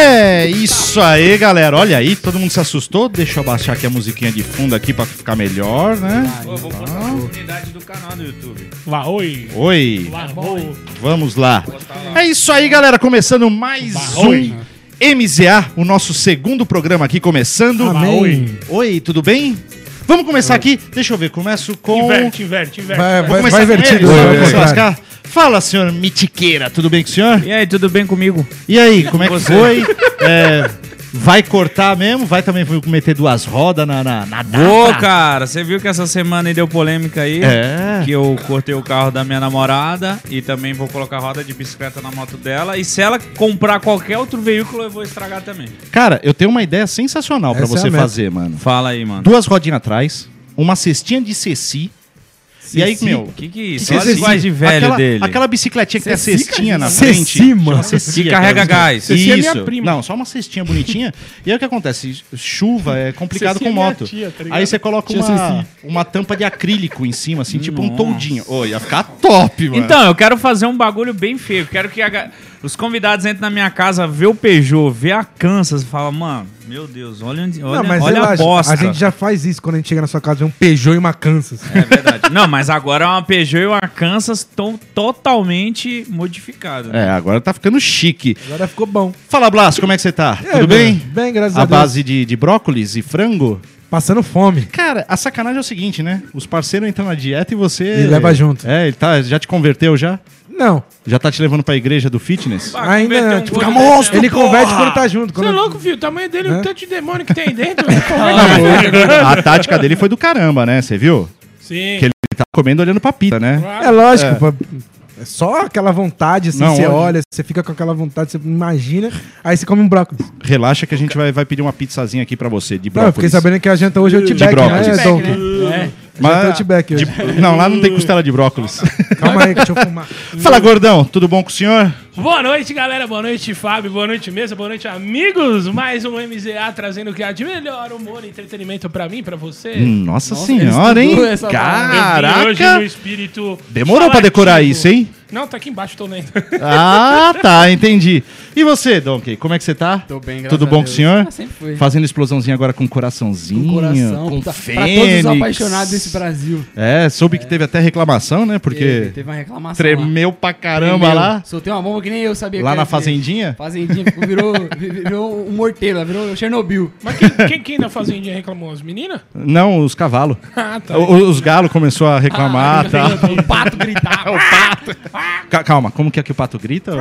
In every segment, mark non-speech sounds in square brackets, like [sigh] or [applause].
É isso aí, galera. Olha aí, todo mundo se assustou. Deixa eu baixar aqui a musiquinha de fundo aqui pra ficar melhor, né? Pô, eu vou postar a oportunidade do canal do YouTube. Lá, oi. Oi, Lá, oi. vamos lá. É isso aí, galera. Começando mais Oi. um MZA, o nosso segundo programa aqui começando. Amém. Oi, tudo bem? Vamos começar aqui. Deixa eu ver, começo com. Inverte, inverte, inverte. Vai, Vou vai, começar vai invertido. vai, vai, vai. lascar. Fala, senhor Mitiqueira, tudo bem com o senhor? E aí, tudo bem comigo? E aí, como é que Você. foi? [laughs] É, vai cortar mesmo? Vai também meter duas rodas na, na, na data? Ô, cara, você viu que essa semana aí deu polêmica aí? É. Que eu cortei o carro da minha namorada e também vou colocar roda de bicicleta na moto dela. E se ela comprar qualquer outro veículo, eu vou estragar também. Cara, eu tenho uma ideia sensacional pra Essa é você meta. fazer, mano. Fala aí, mano. Duas rodinhas atrás, uma cestinha de ceci. E aí, meu. O que que é isso? que é Olha ceci? linguagem de velho aquela, dele. Aquela bicicletinha que tem a Ceci, cestinha na cara. frente. Ceci, mano. Ceci, Que carrega aquela- gás. Ceci é Isso. minha prima. Não, só uma cestinha bonitinha. [laughs] e aí o que acontece? Chuva é complicado Ceci com é moto. tia, tá aí você coloca Tia uma, Ceci. uma tampa de acrílico em cima, assim, tipo um toldinho. Ô, ia ficar top, mano. Então, eu quero fazer um bagulho bem feio. Quero que a os convidados entrem na minha casa, vê o Peugeot, vê a Kansas e falam, mano, meu Deus, olha, onde, olha, Não, mas olha a bosta. a gente já faz isso quando a gente chega na sua casa, vê um Peugeot e uma Kansas. É verdade. Não, mas agora é uma Peugeot e uma Kansas tão totalmente modificada. É, agora tá ficando chique. Agora ficou bom. Fala, Blas, como é que você tá? Aí, Tudo bem? Bem, graças a, A Deus. base de, de brócolis e frango? Passando fome. Cara, a sacanagem é o seguinte, né? Os parceiros entram na dieta e você. E leva junto. É, ele tá, já te converteu já? Não, Já tá te levando pra igreja do fitness? Ainda não. um Tipo, gordo monstro, ele converte quando tá junto. Você é louco, filho? O tamanho dele, o tanto de demônio que tem dentro. [laughs] converte. a tática dele foi do caramba, né? Você viu? Sim. Que ele tá comendo olhando pra pita, né? É lógico, pô. É só aquela vontade, assim, Não, você olha, você fica com aquela vontade, você imagina, aí você come um brócolis. Relaxa que a gente vai, vai pedir uma pizzazinha aqui pra você, de Não, eu fiquei brócolis. sabendo que a janta hoje é o brócolis. né, Dom? né? Janta Outback hoje. de- Não, lá não tem costela de brócolis. [laughs] Calma aí, deixa eu fumar. Fala, gordão, tudo bom com o senhor? Boa noite, galera. Boa noite, Fábio. Boa noite, mesa. Boa noite, amigos. Mais um MZA trazendo o que há de melhor humor e entretenimento pra mim, pra você. Nossa, senhora, hein? vim hoje Caraca! no espírito. Demorou pra decorar isso, hein? Não, tá aqui embaixo, tô lendo. Ah, tá, entendi. E você, Donkey, como é que você tá? Tô bem, graças Tudo bom com o senhor? Ah, sempre foi. Fazendo explosãozinha agora com coraçãozinho, Com coração. com pra, fênix. pra todos os apaixonados desse Brasil. É, soube que teve até reclamação, né? Porque Teve, teve uma reclamação. tremeu pra lá. caramba Tremeu. lá. Soltei uma bomba que nem eu sabia Lá que na fazendinha? Fazendinha, ficou- virou, [laughs] virou um morteiro, virou Chernobyl. Mas quem, quem, quem na fazendinha reclamou? As meninas? Não, os cavalos. [laughs] Ah, tá. O- Os galos começou a reclamar, Ah, tá? [laughs] O pato gritava. Ca- Calma, como que é que o pato grita?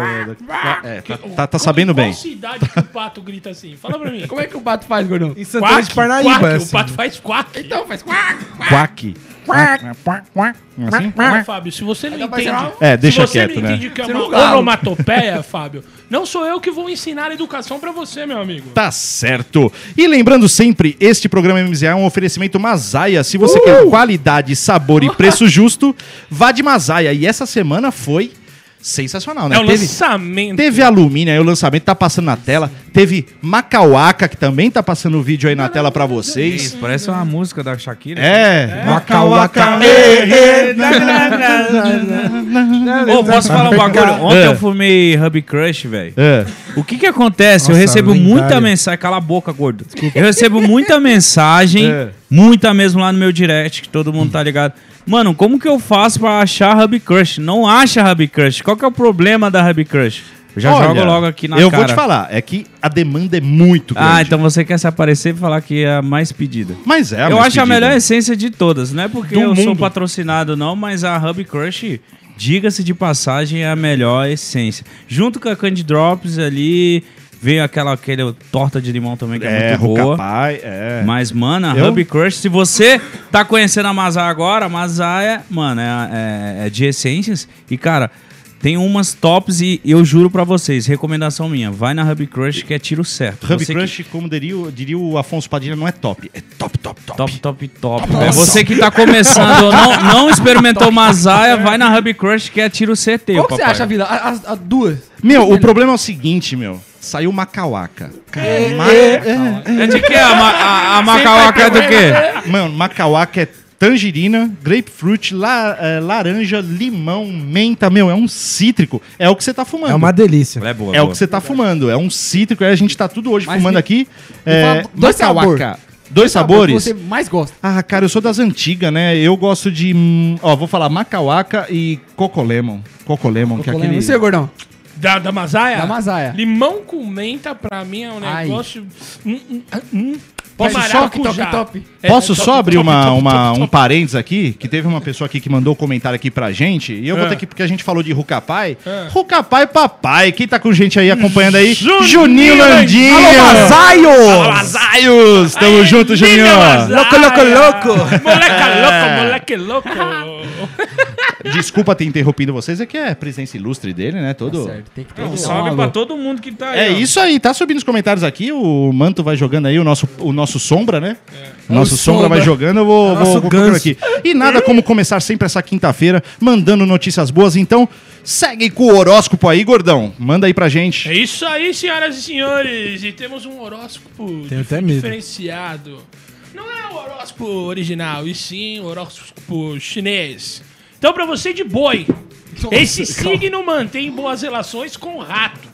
É, tá, tá- tá sabendo Qual bem. cidade que o pato grita assim? Fala pra mim. Como é que o pato faz, gordão? Em Santana de Parnaíba. quack, assim. O pato faz quack. Então, faz quack. Quack. Assim? Ah, Fábio, se você não Tá entende... É, deixa se você quieto, não né? entende que é uma não onomatopeia, [laughs] Fábio, não sou eu que vou ensinar educação pra você, meu amigo. Tá certo. E lembrando sempre, este programa MZA é um oferecimento Mazaia. Se você quer qualidade, sabor e [laughs] preço justo, vá de Mazaia. E essa semana foi sensacional, né? É o Teve- lançamento. Teve alumínio aí, o lançamento tá passando na tela. Teve Macauaca, que também tá passando o vídeo aí na tela pra vocês. Isso, parece uma música da Shakira. É, Macauaca. Ô, posso falar um bagulho? Ontem É. eu fumei Hub Crush, velho. É. O que que acontece? eu Nossa, recebo lendário. muita mensagem. Cala a boca, gordo. Eu recebo [laughs] muita mensagem, É. muita mesmo lá no meu direct, que todo mundo tá ligado. Mano, como que eu faço pra achar Hub Crush? Não acha Hub Crush. Qual que é o problema da Hub Crush? Eu já Olha, jogo logo aqui na Eu cara. vou te falar, é que a demanda é muito grande. Ah, então você quer se aparecer e falar que é a mais pedida. Mas é, a eu acho a pedida. melhor essência de todas. Não é porque Do eu sou mundo. patrocinado, não, mas a Hub Crush, diga-se de passagem, é a melhor essência. Junto com a Candy Drops ali, veio aquela aquele torta de limão também, que é, É, muito boa. Rucapai, é. Mas, mano, a Eu? Hub Crush, se você tá conhecendo a Mazar agora, a Mazar é, mano, é, é- é de essências. E, cara, tem umas tops e eu juro pra vocês, recomendação minha, vai na Hub Crush que é tiro certo. Hub Você que- Crush, como diria, o- diria o Afonso Padilha, não é top. É top, top, top. Top, top, top. É você que tá começando ou [laughs] não, não experimentou Mazaia, vai na Hub Crush que é tiro certeiro, Qual que você acha, vida? As, as duas. Meu, o problema é o seguinte, meu. Saiu Macauaca. Cara, ma- é, É de que a, ma a, a Macauaca é do quê? Mano, Macauaca é tangerina, grapefruit, la- eh, laranja, limão, menta. Meu, é um cítrico. É o que você tá fumando. É uma delícia. É boa, É o boa. que você tá fumando. É um cítrico. Aí a gente tá tudo hoje Mas fumando me- aqui. me É, dois Macauaca. sabor. Dois sabores? que você mais gosta. Ah, cara, eu sou das antigas, né? Eu gosto de. hum, Ó, vou falar Macauaca e Coco Lemon. Coco Lemon, que é aquele. Você, gordão? Da, da Mazaia? Da Mazaia. Limão com menta, pra mim, é um Ai. negócio... Hum, hum, hum. Posso só? Top, top. É, Posso top, só abrir top, uma, top, uma- top, um top. parênteses aqui? Que teve uma pessoa aqui que mandou um comentário aqui pra gente. E eu vou É. ter que, porque a gente falou de Rucapai. É. Rucapai Papai. Quem tá com gente aí acompanhando aí? Juninho Juninho Landinho. Alô, Mazaio! Mazaios! Tamo junto, Juninho. Louco, louco, louco. Moleque louco, moleque [laughs] louco. Desculpa ter interrompido vocês, é que é presença ilustre dele, né? Todo. Certo, tem que ter. Um salve pra todo mundo que tá aí. É ó. isso aí, tá subindo os comentários aqui, o Manto vai jogando aí, o nosso, o nosso Sombra, né? O nosso O Sombra. Sombra. vai jogando, eu vou, Nosso vou, vou procurando aqui. E nada como começar sempre essa quinta-feira mandando notícias boas, então segue com o horóscopo aí, gordão. Manda aí pra gente. É isso aí, senhoras e senhores. E temos um horóscopo Tenho até medo. diferenciado. Não é o horóscopo original, e sim o horóscopo chinês. Então, pra você de boi, esse signo mantém boas relações com o rato,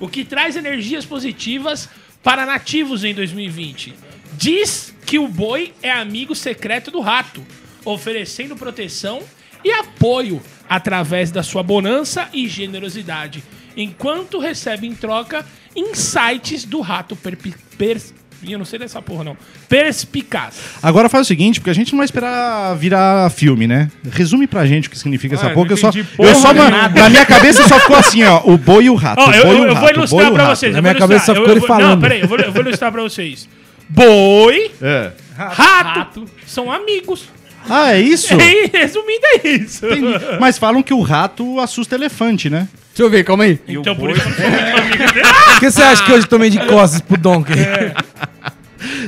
o que traz energias positivas para nativos em 2020. Diz que o boi é amigo secreto do rato, oferecendo proteção e apoio através da sua bonança e generosidade, enquanto recebe em troca insights do rato perpi- pers- eu não sei dessa porra não. Perspicaz. Agora faz o seguinte, porque a gente não vai esperar virar filme, né? Resume pra gente o que significa essa Ah, porra, que eu só. Eu só porra ma- na minha cabeça só ficou assim, ó. O boi e o rato. Ó, o eu, boi eu- o eu rato, vou ilustrar pra rato. vocês. Na minha cabeça só ficou eu ele vou- falando. Não, peraí, eu vou, eu vou ilustrar pra vocês. [laughs] Boi, É. rato, são amigos. Ah, é isso? [laughs] E, resumindo, é isso. Entendi. Mas falam que o rato assusta elefante, né? Deixa eu ver, calma aí. Então, por isso que eu não sou muito amigo dele. [laughs] Por que você acha que hoje eu tomei de costas pro Donkey?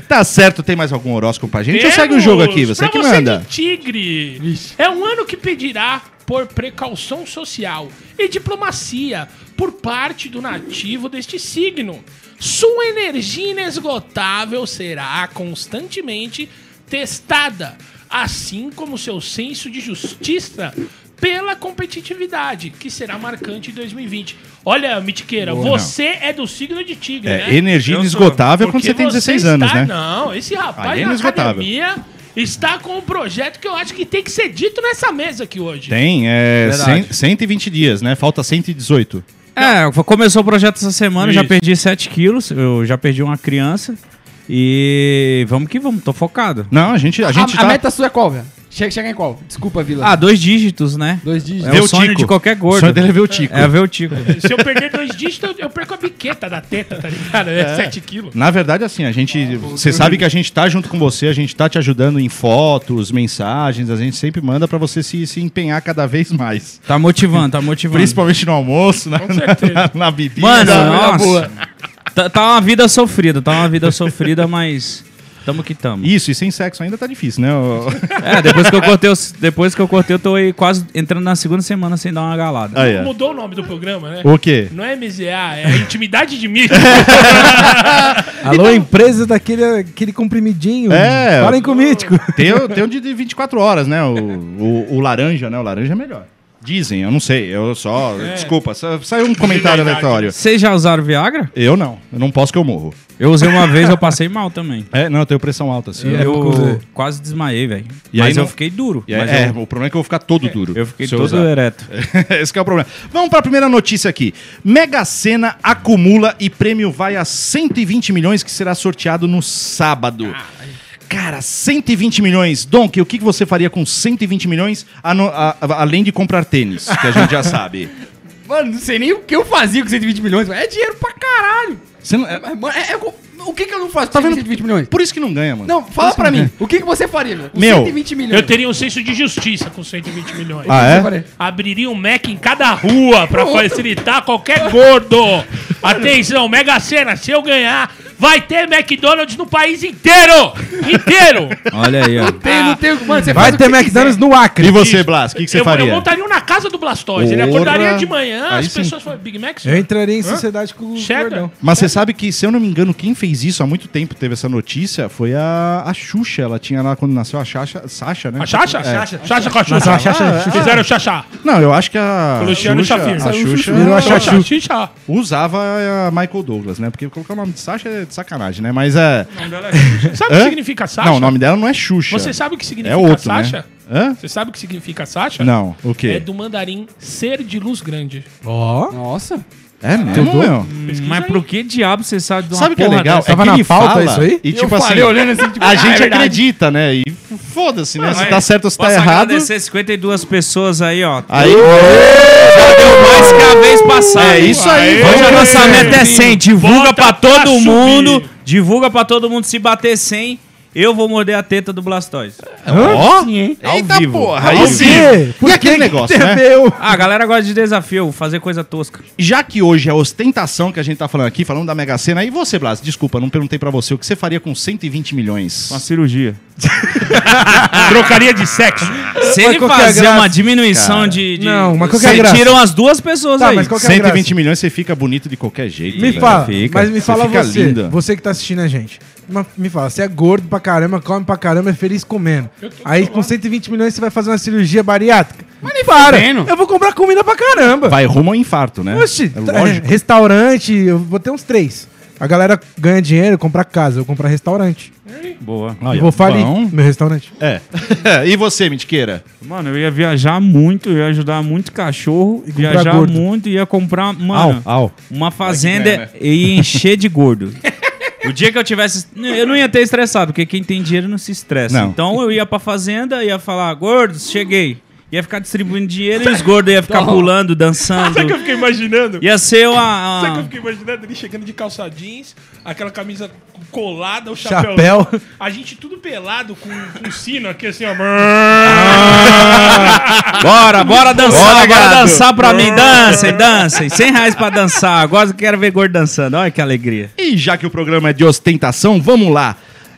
Tá certo, tem mais algum horóscopo pra gente? Ou Temos segue o jogo aqui, você pra que você manda. de tigre. É um ano que pedirá por precaução social e diplomacia por parte do nativo deste signo. Sua energia inesgotável será constantemente testada, assim como seu senso de justiça pela competitividade, que será marcante em 2020. Olha, Mitiqueira, você é do signo de tigre, É, né? energia inesgotável quando Porque você tem 16 está- anos, né? Não, esse rapaz Aí é na academia está com um projeto que eu acho que tem que ser dito nessa mesa aqui hoje. Tem, é Verdade. 100, 120 dias, né? Falta 118. É, começou o projeto essa semana, já Isso. perdi 7 quilos, eu já perdi uma criança. E vamos que vamos, tô focado. Não, a gente, a A, gente a tá... meta sua é qual, velho? Chega, chega em qual? Desculpa, Vila. Ah, dois dígitos, né? Dois dígitos. É Vê o o sonho Tico. de qualquer O gordo. sonho dele é ver o Tico. É ver o Tico. [laughs] Se eu perder dois dígitos, eu- perco a biqueta da teta, tá ligado? É 7 quilos. Na verdade, assim, a gente. Você sabe que a gente tá junto com você, a gente tá te ajudando em fotos, mensagens, a gente sempre manda pra você se, se empenhar cada vez mais. Tá motivando, tá motivando. Principalmente no almoço, na, certeza. na, [laughs] na bebida. Mano, na- nossa. Tá, tá uma vida sofrida, tá uma vida sofrida, mas tamo que tamo. Isso, e sem sexo ainda tá difícil, né? O- [laughs] É, depois que eu cortei, os- depois que eu cortei, eu tô aí quase entrando na segunda semana sem dar uma galada. É. Mudou o nome do programa, né? O quê? Não é MZA, é Intimidade de Mídia. [laughs] Alô, empresa daquele aquele comprimidinho. É. Falem com o Mítico. [laughs] Tem, o- tem um de 24 horas, né? O, o, o laranja, né? O laranja é melhor. Dizem, eu não sei. Eu só. Desculpa, sa- saiu um comentário aleatório. Vocês já usaram Viagra? Eu não. Eu não posso que eu morro. Eu usei uma vez, eu passei mal também. É, não, eu tenho pressão alta, assim. É, eu usei. quase desmaiei, velho. Aí Mas não- eu fiquei duro. E aí- mas é, eu, o problema é que eu vou ficar todo duro. eu fiquei eu todo usar. ereto. [laughs] Esse que é o problema. Vamos para a primeira notícia aqui. Mega Sena acumula e prêmio vai a 120 milhões que será sorteado no sábado. Cara, 120 milhões. Donk, o que você faria com 120 milhões a no- a- a- além de comprar tênis, que a gente já sabe? [laughs] Mano, não sei nem o que eu fazia com 120 milhões. É dinheiro pra caralho. Você não- é- é- é o que, que eu não faço Tá vendo? 120 milhões? por isso que não ganha, mano. Não, fala pra mim. ganha. O que, que você faria, meu? Com Meu, 120 milhões. Eu teria um senso de justiça com 120 milhões. Ah, é? Abriria um Mac em cada rua pra facilitar qualquer gordo. Atenção, Mega Sena, se eu ganhar, vai ter McDonald's no país inteiro! Inteiro! Olha aí, ó. Tem, não tem, mano, você Vai ter McDonald's quiser. no Acre. E você, Blas, o que, que você eu, faria? eu montaria um na casa do Blastoise. Ele Porra. acordaria de manhã, Aí as sim. pessoas falam, Big Mac? Eu entraria em sociedade com o Cheddar? gordão. Mas você sabe que, se eu não me engano, quem fez isso há muito tempo, teve essa notícia, foi a, a Xuxa. Ela tinha lá, quando nasceu a Xaxa, Sasha, né? A Xaxa? É. Xaxa. Xaxa com a Nasceu a Xuxa. Xaxa. Fizeram o Xaxá. Não, eu acho que a O Luciano Xuxa, Chafir. a Xuxa Virou a usava a Michael Douglas, né? Porque colocar o nome de Sasha é de sacanagem, né? Mas é... Sabe o Hã? que significa Sasha? Não, o nome dela não é Xuxa. Você sabe o que significa é outro, Sasha? né? Hã? Você sabe o que significa Sasha? Não, o É quê? do mandarim ser de luz grande. Ó. Nossa. É mesmo, meu? Mas por que diabo você sabe de uma Sabe o que é porra legal? dessa? É Tava que na ele pauta fala isso aí? e tipo eu assim... falei olhando assim, tipo, A ah, gente é verdade. acredita, né? E foda-se, né? Se Aí, tá certo ou se tá posso errado... agradecer 52 pessoas aí, ó. Aí... Já deu mais que a vez passada. É isso aí. Hoje a vamos nossa meta é 100. Divulga Bota pra pra todo subir. mundo. Divulga pra todo mundo. Se bater 100, eu vou morder a teta do Blastoise. Ó, Sim, hein? Ao eita vivo. porra, Ao aí vivo. sim. Por E que aquele que negócio, a né? o- Ah, a galera gosta de desafio, fazer coisa tosca. Já que hoje é ostentação que a gente tá falando aqui, falando da Mega Sena, e você, Blas, desculpa, não perguntei pra você, o que você faria com 120 milhões? Uma cirurgia. [laughs] Trocaria de sexo. Se Mas ele qual que é a fazer graça? uma diminuição de, de- Não, mas qual que é a Você graça? tiram as duas pessoas Tá, aí. mas qual que é a 120 graça? milhões você fica bonito de qualquer jeito. Me velho. fala, fica. mas me Você fala fica você, linda. você que tá assistindo a gente. Me fala, você é gordo pra caramba, come pra caramba, é feliz comendo. Aí com 120 milhões você vai fazer uma cirurgia bariátrica. Mas nem para, fudendo. eu vou comprar comida pra caramba. Vai rumo ao infarto, né? Oxi, é lógico. é, restaurante, eu vou ter uns três. A galera ganha dinheiro, compra casa, eu vou comprar restaurante. Boa. Olha, eu vou falir bom. meu restaurante. É. [laughs] e você, Mitiqueira? Mano, eu ia viajar muito, eu ia ajudar muito cachorro, comprar viajar gordo. muito, ia comprar, mano, au. uma fazenda e encher de gordo. [laughs] O dia que eu tivesse. Eu não ia ter estressado, porque quem tem dinheiro não se estressa. Não. Então eu ia pra fazenda, ia falar, gordos, cheguei. Ia ficar distribuindo dinheiro e os gordos iam ficar pulando, dançando. Sabe o que eu fiquei imaginando? Ia ser uma. Sabe o que eu fiquei imaginando? Ele chegando de calça jeans, aquela camisa colada, o chapéu. Chapéu. A gente tudo pelado com, com sino aqui assim, ó. Bora, bora dançar, Bora, bora, dançar pra mim. Dancem, dancem. 100 reais pra dançar. Agora eu quero ver gordo dançando. Olha que alegria. E já que o programa é de ostentação, vamos lá.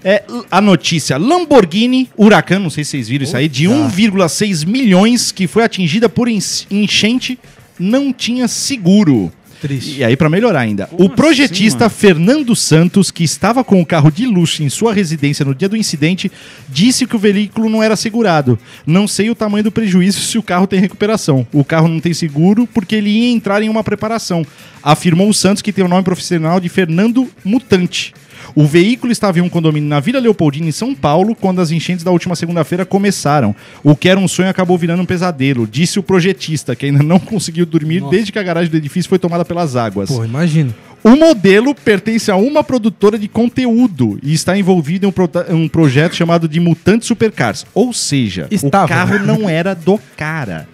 É a notícia: Lamborghini Huracan, não sei se vocês viram isso aí, de 1,6 milhões que foi atingida por enchente, não tinha seguro. Triste. E aí, pra melhorar ainda, o projetista Fernando Santos, que estava com o carro de luxo em sua residência no dia do incidente, disse que o veículo não era segurado. Não sei o tamanho do prejuízo se o carro tem recuperação. O carro não tem seguro porque ele ia entrar em uma preparação. Afirmou o Santos, que tem o nome profissional de Fernando Mutante. O veículo estava em um condomínio na Vila Leopoldina, em São Paulo, quando as enchentes da última segunda-feira começaram. O que era um sonho acabou virando um pesadelo, disse o projetista, que ainda não [laughs] conseguiu dormir desde que a garagem do edifício foi tomada pelas águas. Pô, imagina. O modelo pertence a uma produtora de conteúdo e está envolvido em um, prota- um projeto chamado de Mutante Supercars. Ou seja, Estava. o carro não era do cara.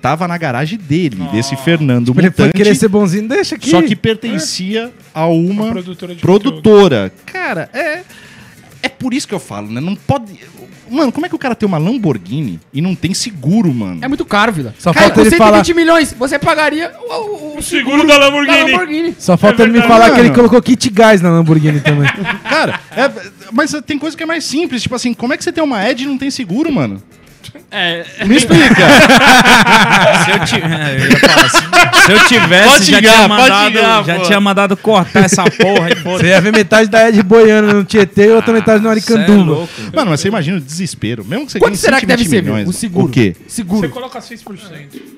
Tava na garagem dele, desse Fernando Ele foi querer ser bonzinho, deixa aqui. Só que pertencia a uma, Uma produtora de produtora. Cara, é. É por isso que eu falo, né? Não pode. Mano, como é que o cara tem uma Lamborghini e não tem seguro, mano? É muito caro, Vila. Só Cara, falta com ele 120 falar- milhões, você pagaria o, o- o seguro da Lamborghini. da Lamborghini. Só falta É ele me falar que ele Mano. colocou kit gás na Lamborghini também. [laughs] Cara, é- mas tem coisa que é mais simples. Tipo assim, como é que você tem uma Edge e não tem seguro, mano? É, Me explica. [laughs] se eu, ti- é, eu [laughs] falar assim, se eu tivesse, Pode já, ligar, tinha pode mandado, ligar, já pô. tinha mandado cortar essa porra e Você ia ver metade da Ed boiando no Tietê e outra metade no é Aricanduva. louco. Mano, mas você imagina o desespero. Mesmo que você Quanto será que deve 120 ser, milhões, O seguro. O quê? Você Seguro. coloca 6%.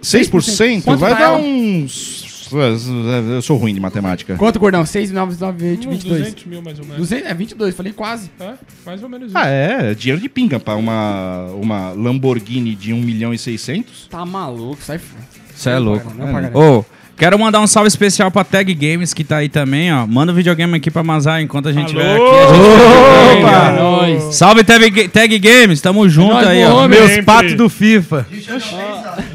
6%? Quanto vai dá dar uns... Eu sou ruim de matemática. Quanto, gordão? 6, 9, 9, 8, Uns 22. 200 mil mais ou menos. 200, é 22, falei quase. É, mais ou menos isso. Ah, é. Dinheiro de pinga pra uma, uma Lamborghini de 1 milhão e 600. Tá maluco, sai fora. Você é louco. Ô, quero mandar um salve especial pra Tag Games que tá aí também, ó. Manda o videogame aqui pra Mazar enquanto a gente Alô? vai aqui. A gente Opa! Nóis. Salve Tag, Tag Games, tamo junto Nós aí, ó. Meus patos do FIFA.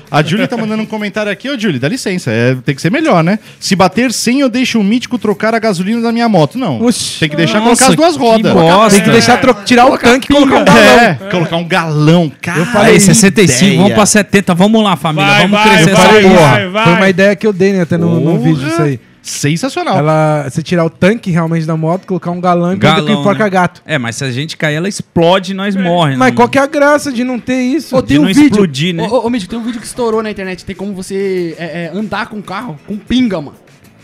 A Julie tá mandando um comentário aqui. Ô, Julie, dá licença. É, tem que ser melhor, né? Se bater 100, eu deixo o mítico trocar a gasolina da minha moto. Não. Oxi. Tem que deixar Nossa, colocar as duas rodas. bosta. Tem que deixar tro- tirar o tanque e colocar um galão. É, colocar um galão. Cara, falei Aí, 65, ideia. vamos pra 70. Vamos lá, família. Vai, vamos vai, crescer vai, essa vai. porra. Foi uma ideia que eu dei, né, até no, no vídeo isso aí. Sensacional. Ela, você tirar o tanque realmente da moto, colocar um galão e Galão, prender com enforca né? gato. É, mas se a gente cair, ela explode e nós morremos. Mas qual que é a graça de não ter isso? Ô, De tem um não vídeo. explodir, né? Ô, ô, ô, Mítico, tem um vídeo que estourou na internet. Tem como você é, é, andar com o carro com pinga, mano.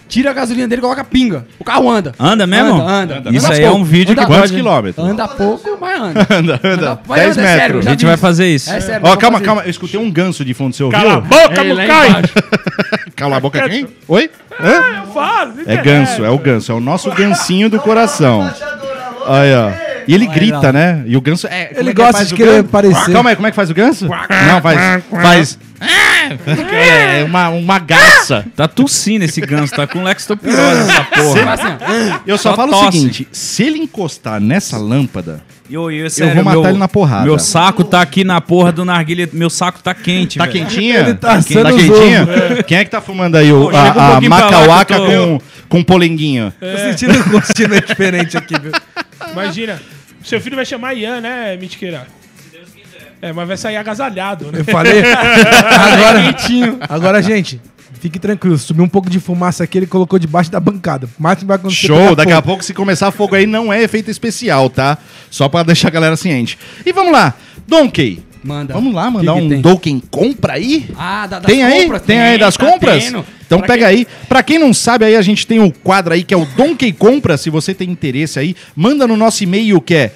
Tira a gasolina dele e coloca pinga. O carro anda. Anda mesmo? Anda, anda. Isso Anda aí é pouco. um vídeo Anda que Quantos pode... quilômetros? Anda pouco, mas anda. [laughs] Anda, anda. Vai 10 andar, é sério, metros. A gente vai fazer isso. É sério. Ó, calma, fazer. calma. Eu escutei um ganso de fundo, você ouviu? Cala a boca, Ei, lá Mucai! [laughs] Cala a boca quem? Oi? Hã? Faz, É ganso, é o ganso. É o nosso gansinho do coração. Aí, ó. E ele grita, né? E o ganso. É, Ele é gosta de querer parecer. Calma aí, como é que faz o ganso? Não, faz. Faz. É uma, uma garça. Tá tossindo esse ganso, tá com lextopirose essa [laughs] porra. Assim. Eu só, Só falo tosse. o seguinte: se ele encostar nessa lâmpada, Eu, eu, vou matar ele na porrada. Meu saco tá aqui na porra do narguilha. Meu saco tá quente, tá velho. quentinha? Ele tá tá quentinha? Quem é que tá fumando aí? O, Pô, chega um a, a macauaca eu tô- com, com polenguinho. Tô sentindo um gostinho diferente aqui, viu? Imagina. Seu filho vai chamar Ian, né, Mitiqueira? É, mas vai sair agasalhado, né? Eu falei. [laughs] agora, agora, gente, fique tranquilo. Subiu um pouco de fumaça aqui, ele colocou debaixo da bancada. Máximo vai acontecer. Show, daqui a fogo. pouco se começar fogo aí não é efeito especial, tá? Só pra deixar a galera ciente. E vamos lá, Donkey. Manda. Vamos lá mandar Que que um tem? Donkey compra aí? Ah, da, das Tem aí? compras? Tem aí das tá compras? tendo. Então Pra pega quem- aí. Pra quem não sabe, aí a gente tem o quadro aí que é o Donkey Compra. Se você tem interesse aí, manda no nosso e-mail que é.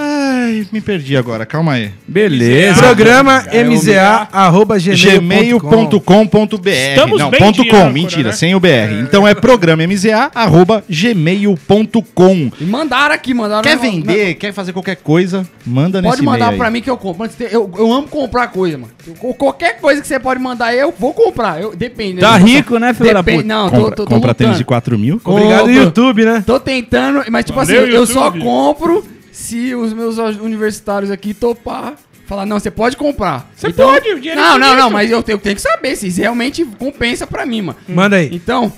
Ai, me perdi agora, calma aí. Beleza. Programa mza, arroba gmail.com. gmail.com.br. Estamos Não, bem ponto de com, âncora, mentira, né? sem o BR. Então é programa mza, arroba gmail.com. E mandaram aqui, mandaram. Quer na- vender, quer fazer qualquer coisa, manda nesse Pode mandar e-mail pra aí. mim que eu compro. Antes de- Eu, eu amo comprar coisa, mano. Eu- Qualquer coisa que você pode mandar, eu vou comprar. Eu, depende. Tá Eu- rico, né, filho da Depende- puta? Não, Compra, tô, tô, tô compra tênis de lutando. 4 mil. Obrigado, Compro. YouTube, né? Tô tentando, mas tipo Valeu, assim, eu só YouTube. compro se os meus universitários aqui topar. Falar, não, você pode comprar. Você pode, o dinheiro é Não, não, não, mas eu, tenho- eu tenho que saber se isso realmente compensa pra mim, mano. Manda aí. Então,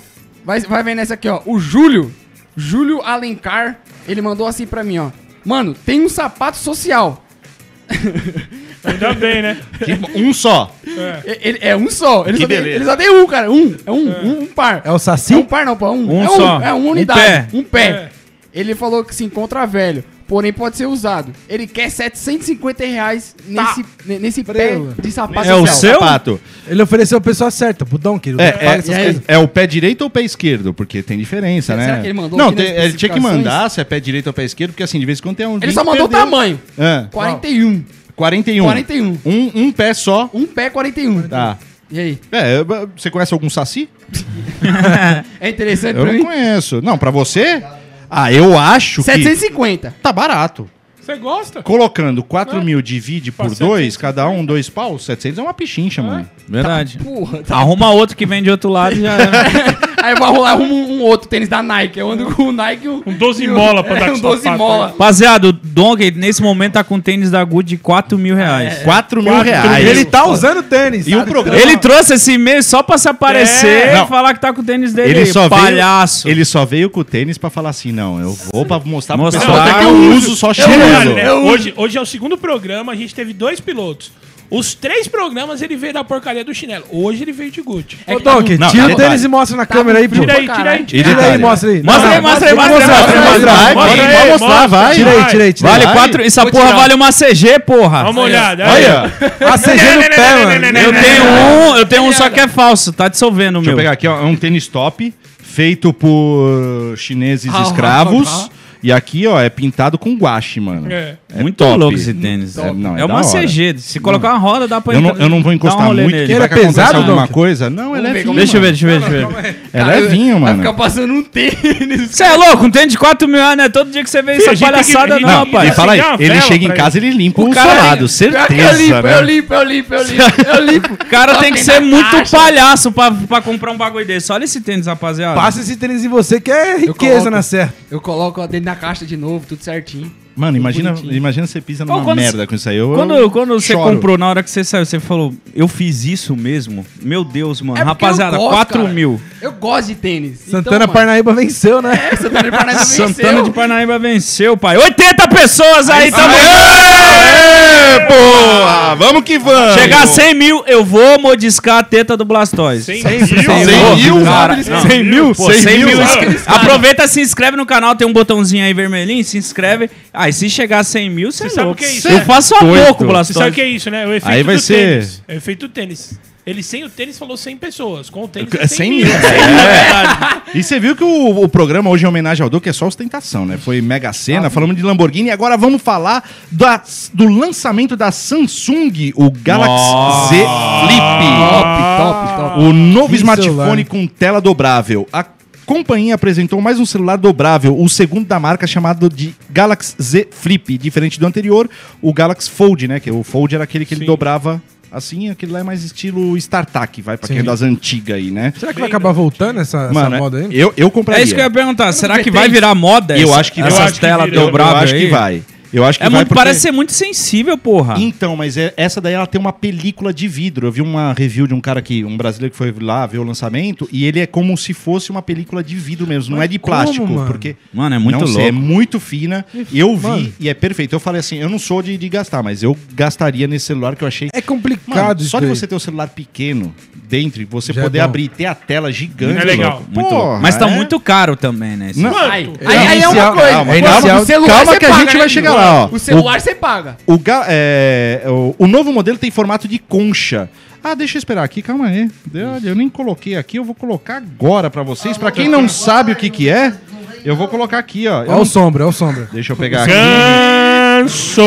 vai, vai ver nessa aqui, ó. O Júlio, Júlio Alencar, ele mandou assim pra mim, ó. Mano, tem um sapato social. [laughs] Ainda bem, né? Que- um só. E- Ele, é um só. Ele Que só, tem, beleza. ele só tem um, cara. Um. É um, um, um par. É o Saci? É um par, não, pô. É um, Um é só. É Um uma unidade. pé. Um pé. É. Ele falou que se encontra velho, porém pode ser usado. Ele quer 750 reais nesse, ne- nesse pé de sapato É o seu? Sapato. Ele ofereceu a pessoa certa, pro Donkey. o É, é, coisas. é o pé direito ou o pé esquerdo? Porque tem diferença, Será né? que ele mandou Não, tem- ele tinha que mandar se é pé direito ou pé esquerdo, porque assim, de vez em quando tem um. Ele só mandou o tamanho. É, 41. 41. 41. Um, um pé só. Um pé 41. Tá. E aí? É, você conhece algum saci? [laughs] É interessante Eu pra não mim? conheço. Não, pra você? Ah, eu acho que 750. tá barato. Você gosta? Colocando 4 mil divide por Pra 2, 750. cada um dois pau, 700 é uma pichincha, mano. Verdade. Porra, tá. Arruma outro que vem de outro lado e já é. [laughs] Aí eu vou rolar um, um outro tênis da Nike. Eu ando com o Nike o. Um 12 e o- mola pra [laughs] dar é, com um 12 sapato, mola. Rapaziada, o Donkey nesse momento tá com tênis da Good de 4 mil reais. 4 mil Quatro reais. Ele tá usando tênis. E o programa... Ele trouxe esse e-mail só pra se aparecer É. e Não. falar que tá com o tênis dele. Ele só, palhaço. veio, ele só veio com o tênis pra falar assim, não, eu vou pra mostrar Mostrar pessoal até que eu uso só Detalhe, chinelo. né? Hoje, hoje é o segundo programa, a gente teve dois pilotos. Os três programas ele veio da porcaria do chinelo. Hoje ele veio de Gucci. É Ô, que tá Donkey, Não, tira o tênis e mostra na Tá câmera aí, pô. Tira aí, tira aí, tira E aí. Tira aí, detalhe. mostra aí. Mostra aí, mostra aí, mostra aí, mostrar, mostra aí, pode mostra aí. mostrar. Vai, mostrar, mostra. vai. Tira aí, tira aí, Vale quatro. Essa porra vale uma CG, porra. Dá uma olhada. Ó. A CG no pé, mano. [laughs] Eu tenho um, eu tenho um só que é falso. Tá dissolvendo o Deixa eu meu. pegar aqui, ó. É um tênis top, feito por chineses Ah, escravos. Ah, ah. E aqui, ó, é pintado com guache, mano. É. Muito top. louco esse tênis. É, não, é é uma. CG. Se colocar uma roda, dá pra Eu não, entrar- eu não vou um encostar rolê muito, nele. que Ele vai é pesado, alguma coisa. Não, ele é ver vinho, como- Deixa eu ver, deixa eu ver, deixa eu ver. É vinho, Vai mano. ficar passando um tênis. Você é louco? Um tênis de 4 mil reais, não é todo dia que você vê essa palhaçada, não, rapaz. e fala aí, ele chega em casa e ele limpa o, solado, certeza, limpo, eu né? limpo, eu limpo, eu limpo, eu [laughs] limpo. O cara tem que ser muito palhaço pra, pra comprar um bagulho desse. Olha esse tênis, rapaziada. Passa esse tênis em você que é riqueza na certa. Eu coloco dentro da caixa de novo, tudo certinho. Mano, imagina, Bonitinho. imagina você pisa numa quando merda você- com isso aí. Eu, Quando, eu quando você choro. comprou, na hora que você saiu, você falou, eu fiz isso mesmo? Meu Deus, mano. É Rapaziada, gosto, 4 cara. mil. Eu gosto de tênis. Santana então, Parnaíba venceu, né? É, Santana de Parnaíba [laughs] Santana venceu. de Parnaíba venceu, pai. 80 pessoas aí, tamo... Aê, porra! Vamos que vamos! Chegar a 100 mil, eu vou modiscar a teta do Blastoise. 100 Sempre, mil? sempre. 100 mil? Cara, Não. não. 100 mil? Pô, 100 100 mil. Aproveita, se inscreve no canal, tem um botãozinho aí vermelhinho, se inscreve. Aí se chegar a 100 mil, você Você sabe o que é isso, Eu né? faço a pouco, Você Blastoise. sabe o que é isso, né? O efeito Aí vai do ser- tênis. É o efeito do tênis. Ele sem o tênis falou 100 pessoas. Com o tênis É 100 mil. mil. [laughs] É. E você viu que o, o programa hoje em homenagem ao Duque é só ostentação, né? Foi Mega Sena, falamos de Lamborghini. E agora vamos falar da- do lançamento da Samsung, o Galaxy Z Flip. Top, top, top. O novo Que smartphone celular. com tela dobrável. A companhia apresentou mais um celular dobrável, o segundo da marca, chamado de Galaxy Z Flip. Diferente do anterior, o Galaxy Fold, né? Que o Fold era aquele que ele Sim. dobrava assim, aquele lá é mais estilo StarTAC, vai, pra quem é Sim. das antigas aí, né? Será que vai acabar voltando essa, essa Mano, moda aí? eu, eu compraria. É isso que eu ia perguntar. Será que vai virar moda Eu essa- acho que- eu essas acho que telas. Eu- eu acho que vai. Eu acho que É vai muito, porque- parece ser muito sensível, porra. Então, mas é- essa daí ela tem uma película de vidro. Eu vi uma review de um cara que, um brasileiro que foi lá ver o lançamento, e ele é como se fosse uma película de vidro mesmo, não é de como, plástico, mano? porque Mano, é muito não sei, louco. é muito fina. Eu vi Mano. e é perfeito. Eu falei assim, eu não sou de, de gastar, mas eu gastaria nesse celular que eu achei É complicado Mano, só de você ter o celular pequeno dentro e você Já é poder bom. abrir e ter a tela gigante. É legal. louco. Muito Porra, louco. Mas tá é- muito caro também, né? esse- Não, Aí, aí, aí é uma coisa. calma, calma você que a paga, gente vai né, chegar Guilherme? lá, ó. O celular você paga. O, ga- é, o, o novo modelo tem formato de concha. Ah, deixa eu esperar aqui, calma aí. Olha, eu nem coloquei aqui, eu vou colocar agora pra vocês. Pra quem não sabe o que que é, eu vou colocar aqui, ó. Eu Olha não- o sombra, olha o sombra. Deixa eu pegar aqui. Ganso!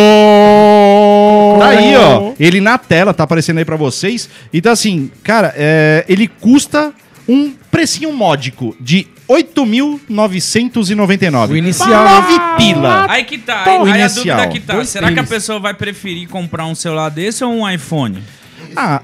Tá aí, ó. Ele na tela, tá aparecendo aí pra vocês. Então, assim, cara, é, ele custa um precinho módico de 8.999. O inicial, Pra né? nove pila. Aí que tá, Pô, aí, aí a inicial. dúvida que tá. Dois Será que a pessoa vai preferir comprar um celular desse ou um iPhone? Ah,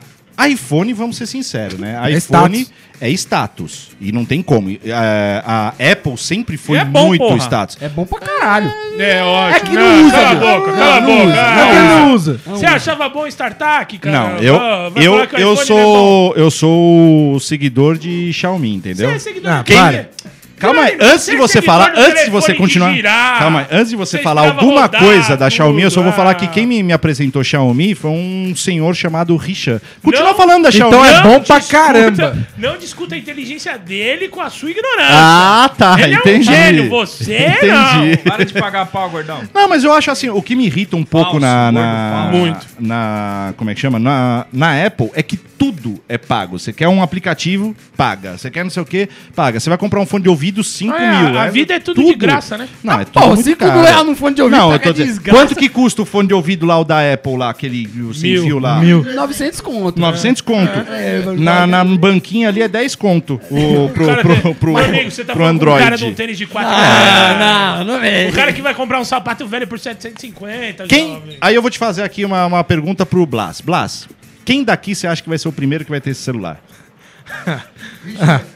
iPhone, vamos ser sinceros, né? É iPhone status. é status. E não tem como. E, é, a Apple sempre foi é bom, muito porra. status. É bom pra caralho. É ótimo. É que não usa, Cala a boca, cala a Não boca. usa. Ah, Não, não usa. Você achava bom StarTAC, cara? Não, eu, Ah, eu, eu não é sou eu sou o seguidor de Xiaomi, entendeu? Você é seguidor Ah, do quê? para. Calma aí, antes você de você falar, antes de você continuar. Calma aí, antes de você Você falar alguma rodar coisa da Xiaomi, eu só vou falar ah. que quem me, me apresentou Xiaomi foi um senhor chamado Richard. Continua Não. falando da Xiaomi. Então é Não bom pra discuta- caramba. Não discuta a inteligência dele com a sua ignorância. Ah, tá, Ele entendi. é um gênio, você Entendi. Para de pagar pau, gordão. Não, mas eu acho assim, o que me irrita um pouco Falso, na, gordo na, na. Como é que chama? Na, na Apple é que tudo é pago. Você quer um aplicativo, paga. Você quer não sei o que, paga. Você vai comprar um fone de ouvido, 5 Ah, mil. a vida é tudo de graça, né? Não, é tudo Pô, muito 5 caro. reais num fone de ouvido Não, eu paga tô dizendo. desgraça. Quanto que custa o fone de ouvido lá, o da Apple lá, aquele o sem Mil. fio lá? Mil. 900 conto. 900 conto. É, na, na banquinha ali é 10 conto. O, pro, Cara, pro, pro, amigo, você tá pro com um cara de um Android. tênis de 4 Ah, não, não é. O cara que vai comprar um sapato velho por 750, Quem? jovem. Aí eu vou te fazer aqui uma, uma pergunta pro Blas. Blas, quem daqui você acha que vai ser o primeiro que vai ter esse celular? [laughs]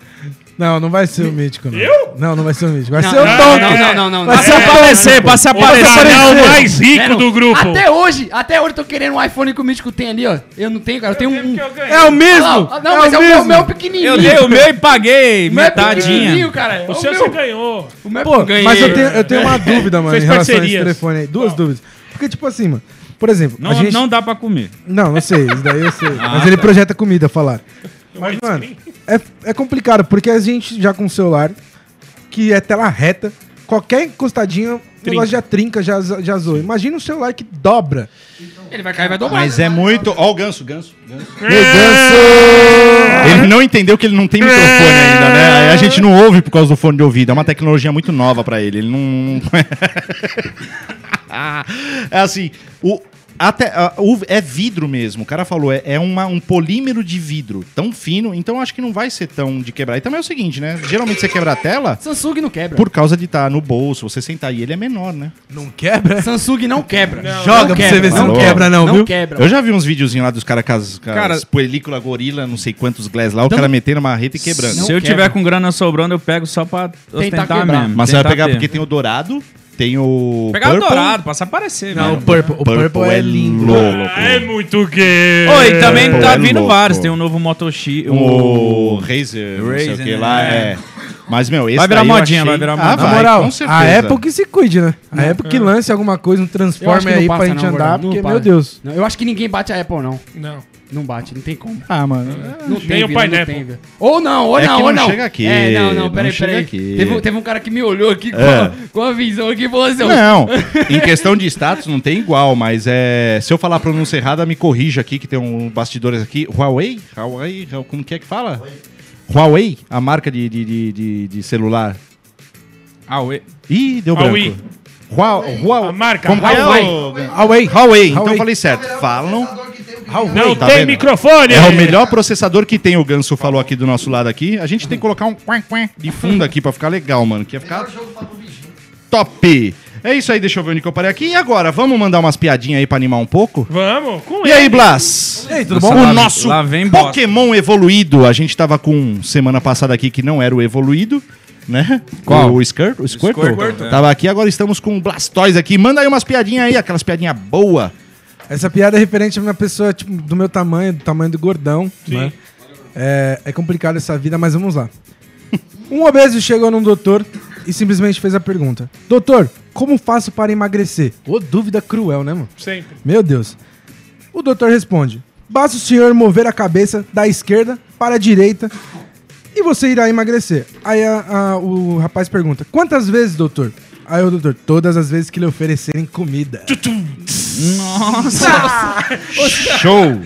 Não, não vai ser o mítico, não. Eu? Não, não vai ser o mítico. Vai Não, ser o não, Donkey. não, não, não, não, Vai o se aparecer, pra se O aparecer. canal mais rico É, não. do grupo. Até hoje, até hoje eu tô querendo um iPhone que o Mítico tem ali, ó. Eu não tenho, cara. Eu tenho um. É o mesmo. Ah, não, é mas o é o meu, o meu pequenininho. Eu dei o meu e paguei O meu é metadinha. cara. O seu você ganhou. o meu é Pô, ganhei. mas eu tenho, eu tenho uma [laughs] dúvida, mano, em relação a esse telefone aí. Duas dúvidas. Porque, tipo assim, mano. Por exemplo, Não, a gente... não dá pra comer. Não, não sei, isso daí eu sei. [laughs] Ah, mas ele projeta comida, falar. Mas, mano, é, é complicado, porque a gente já com um celular que é tela reta, qualquer encostadinha, o negócio já trinca, já, já zoa. Imagina um celular que dobra. Ele vai cair e vai dobrar. Mas é muito. Ó, o ganso, ganso. ganso. Meu Deus! Ele não entendeu que ele não tem microfone ainda, né? A gente não ouve por causa do fone de ouvido. É uma tecnologia muito nova pra ele. Ele não. [laughs] [laughs] é assim, o. Até, o- é vidro mesmo, o cara falou, é, é uma- um polímero de vidro tão fino, então acho que não vai ser tão de quebrar. E também é o seguinte, né? Geralmente você quebra a tela Samsung não quebra. por causa de estar no bolso, você sentar aí, ele é menor, né? Não quebra? Samsung não quebra. Joga não pra você ver se não quebra, não, Não viu? quebra. Eu já vi uns videozinhos lá dos caras com as, com as Cara- película gorila, não sei quantos glass lá, o Não- cara metendo uma reta e quebrando. Não Se eu quebra. tiver com grana sobrando, eu pego só pra ostentar quebrar. mesmo. Mas você vai tentar pegar ter. porque tem o dourado, tem o. Pegar purple. o dourado, pra se aparecer, Não, mesmo. o Purple, o Purple, é lindo. louco. Ah, é muito gay. Oi, também Purple tá é vindo louco. vários. Tem o novo Moto X. O Razer, não sei o Razer, que né? lá, é. Mas, meu, esse Vai virar daí eu modinha, achei- vai virar Ah, modinha. Na vai, moral, com certeza. a Apple que se cuide, né? A Apple que lance alguma coisa, um Eu acho transforme aí pra passa, gente não, andar, Gordão, não porque, para. meu Deus. Não, eu acho que ninguém bate a Apple, não. Não. Não bate, não tem como. Ah, mano. Não Nem o Vila, Pineapple. Vila. Ou não, ou É não, ou não não. chega aqui, É, não, não, não peraí, chega peraí. aqui. Teve, teve um cara que me olhou aqui com, É. a, com a visão aqui e falou assim: Não, em [laughs] questão de status não tem igual, mas é. Se eu falar a pronúncia errada, me corrija aqui, que tem um bastidores aqui. Huawei? Huawei? Como que é que fala? Huawei, a marca de, de, de, de- de celular. Ué. Ih, deu Huawei. branco. Huawei. Huawei. A marca, é Huawei. o- Huawei. Huawei. Então Huawei. eu falei certo. Falam. Não tá tem vendo? microfone! É o melhor processador que tem, o Ganso falou aqui do nosso lado aqui. A gente tem que colocar um quen, quen de fundo aqui pra ficar legal, mano. Que ia ficar top. É isso aí, deixa eu ver onde que eu parei aqui. E agora, vamos mandar umas piadinhas aí pra animar um pouco? Vamos, com E aí, Blas? E aí, tudo Nossa, bom? lá- O nosso lá vem bosta. Pokémon evoluído. A gente tava com semana passada aqui que não era o evoluído, né? Qual? O Squirt, o Squirtle. Squirtle, é. Tava aqui, agora estamos com o Blastoise aqui. Manda aí umas piadinhas aí, aquelas piadinhas boas. Essa piada é referente a uma pessoa tipo, do meu tamanho, do tamanho do gordão. Né? É, é complicado essa vida, mas vamos lá. Um obeso chegou num doutor e simplesmente fez a pergunta: Doutor, como faço para emagrecer? Ô, dúvida cruel, né, mano? Sempre. Meu Deus. O doutor responde: Basta o senhor mover a cabeça da esquerda para a direita e você irá emagrecer. Aí a- a- o rapaz pergunta: Quantas vezes, doutor? Aí o doutor: Todas as vezes que lhe oferecerem comida. Show!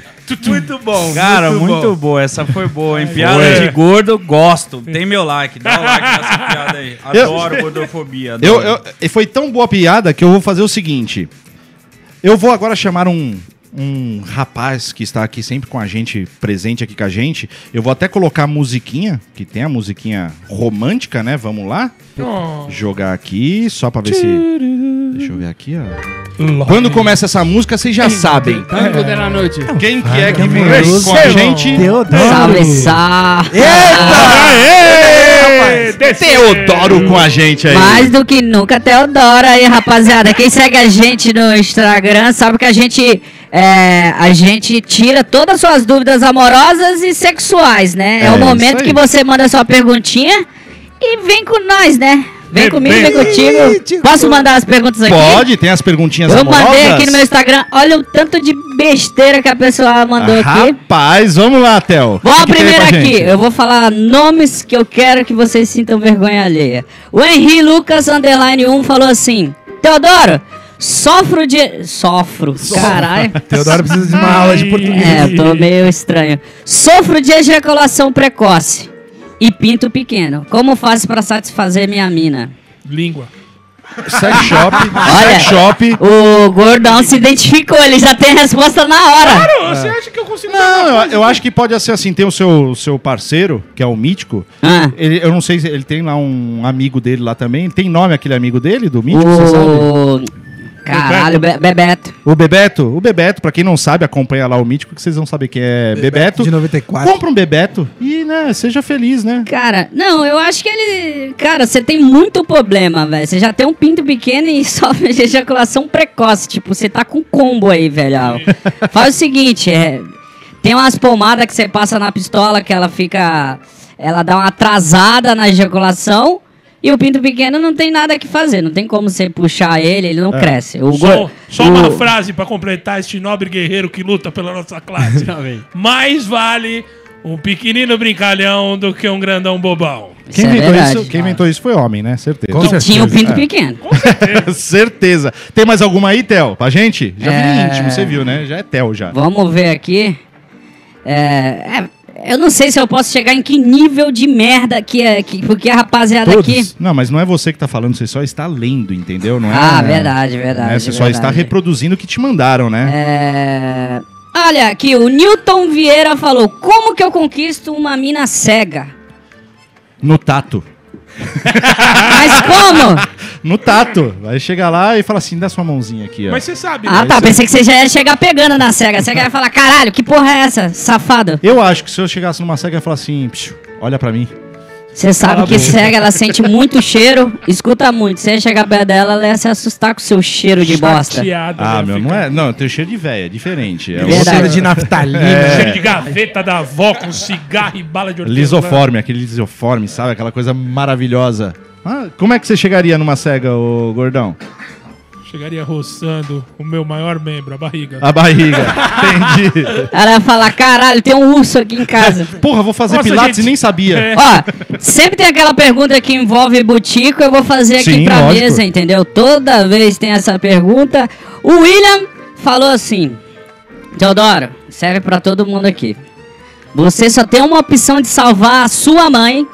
Muito bom. Cara, muito, boa. Essa foi boa, hein? Piada Foi. de gordo, gosto. Tem meu like. Dá o like nessa piada aí. Adoro gordofobia. Eu, adoro. eu- e foi tão boa a piada que eu vou fazer o seguinte. Eu vou agora chamar um, um rapaz que está aqui sempre com a gente, presente aqui com a gente. Eu vou até colocar a musiquinha, que tem a musiquinha romântica, né? Vamos lá. Oh. Jogar aqui, só pra ver se. Deixa eu ver aqui, ó. Quando começa essa música, vocês já sabem. Tango la noite. Quem que é que vem com a gente? Salve, salve. Aê! Desceu. Teodoro com a gente aí. Mais do que nunca, Teodora aí, rapaziada. Quem segue a gente no Instagram sabe que a gente. É, a gente tira todas as suas dúvidas amorosas e sexuais, né? É, É, o momento que você manda sua perguntinha e vem com nós, né? Vem É comigo, bem- vem contigo. Posso mandar as perguntas aqui? Pode, tem as perguntinhas Eu amorosas? mandei aqui no meu Instagram. Olha o tanto de besteira que a pessoa mandou aqui. Rapaz, vamos lá, Theo. Vamos O a primeira aqui. gente? Eu vou falar nomes que eu quero que vocês sintam vergonha alheia. O Henri Lucas Underline 1 falou assim: Teodoro, sofro de. Sofro. Caralho. [laughs] Teodoro precisa de uma aula de português. É, eu tô meio estranho. Sofro de ejaculação precoce e pinto pequeno. Como faço pra satisfazer minha mina? Língua. Sex shop. Olha. sex shop. O gordão se identificou, ele já tem a resposta na hora. Claro, você acha que eu consigo fazer Não, eu, eu acho que pode ser assim, tem o seu, seu parceiro, que é o Mítico. Ah, Ele, eu não sei se ele tem lá um amigo dele lá também. Tem nome aquele amigo dele, do Mítico, você sabe? O. Caralho, Be- Bebeto. O Bebeto. O Bebeto, pra quem não sabe, acompanha lá o Mítico, que vocês vão saber quem é Bebeto. De 94. Compra um Bebeto e, né, seja feliz, né? Cara, não, eu acho que ele. Cara, você tem muito problema, velho. Você já tem um pinto pequeno e [laughs] sofre de ejaculação precoce. Tipo, você tá com combo aí, velho. [laughs] Faz o seguinte, é. Tem umas pomadas que você passa na pistola que ela fica. Ela dá uma atrasada na ejaculação. E o pinto pequeno não tem nada que fazer. Não tem como você puxar ele, ele não cresce. O Só, go- só o- uma frase pra completar este nobre guerreiro que luta pela nossa classe. [laughs] Mais vale um pequenino brincalhão do que um grandão bobão. Isso Quem, é inventou verdade. isso, quem inventou isso foi homem, né? Certeza. Com Que certeza. tinha o pinto É. pequeno. [laughs] Certeza. Tem mais alguma aí, Theo? Pra gente? Já vi É. íntimo, você viu, né? Já é Theo já. Vamos ver aqui. É, é, eu não sei se eu posso chegar em que nível de merda que é, que, porque a rapaziada Todos. aqui. Não, mas não é você que tá falando, você só está lendo, entendeu? Não é, Ah, verdade, verdade. né? Você só está verdade. reproduzindo o que te mandaram, né? É, Olha aqui, o Newton Vieira falou: Como que eu conquisto uma mina cega? No tato. Mas como? [laughs] No tato. Vai chegar lá e fala assim, dá sua mãozinha aqui, ó. Mas você sabe, Ah, né? tá. Pensei que você já ia chegar pegando na cega. A cega ia falar: Caralho, que porra é essa, safado? Eu acho que se eu chegasse numa cega, eu ia falar assim, "Psiu, olha pra mim. Você sabe que cega, ela sente muito cheiro, escuta muito. Você chegar perto dela, ela ia se assustar com o seu cheiro de bosta. Chateada, Ah, né, meu, fica- não é. Não, tem cheiro de véia, é diferente. É Verdade. Cheiro de naftalina. [laughs] Cheiro de gaveta da avó com cigarro e bala de hortelã. Lisoforme, aquele lisoforme, sabe? Aquela coisa maravilhosa. Ah, como é que você chegaria numa cega, ô gordão? Chegaria roçando o meu maior membro, a barriga. A barriga. [laughs] Entendi. Ela ia falar, caralho, tem um urso aqui em casa. [laughs] Porra, vou fazer Nossa, pilates gente. e nem sabia. É. Ó, sempre tem aquela pergunta que envolve butico, eu vou fazer aqui Sim, pra lógico. mesa, entendeu? Toda vez tem essa pergunta. O William falou assim: Teodoro, serve pra todo mundo aqui. Você só tem uma opção de salvar a sua mãe,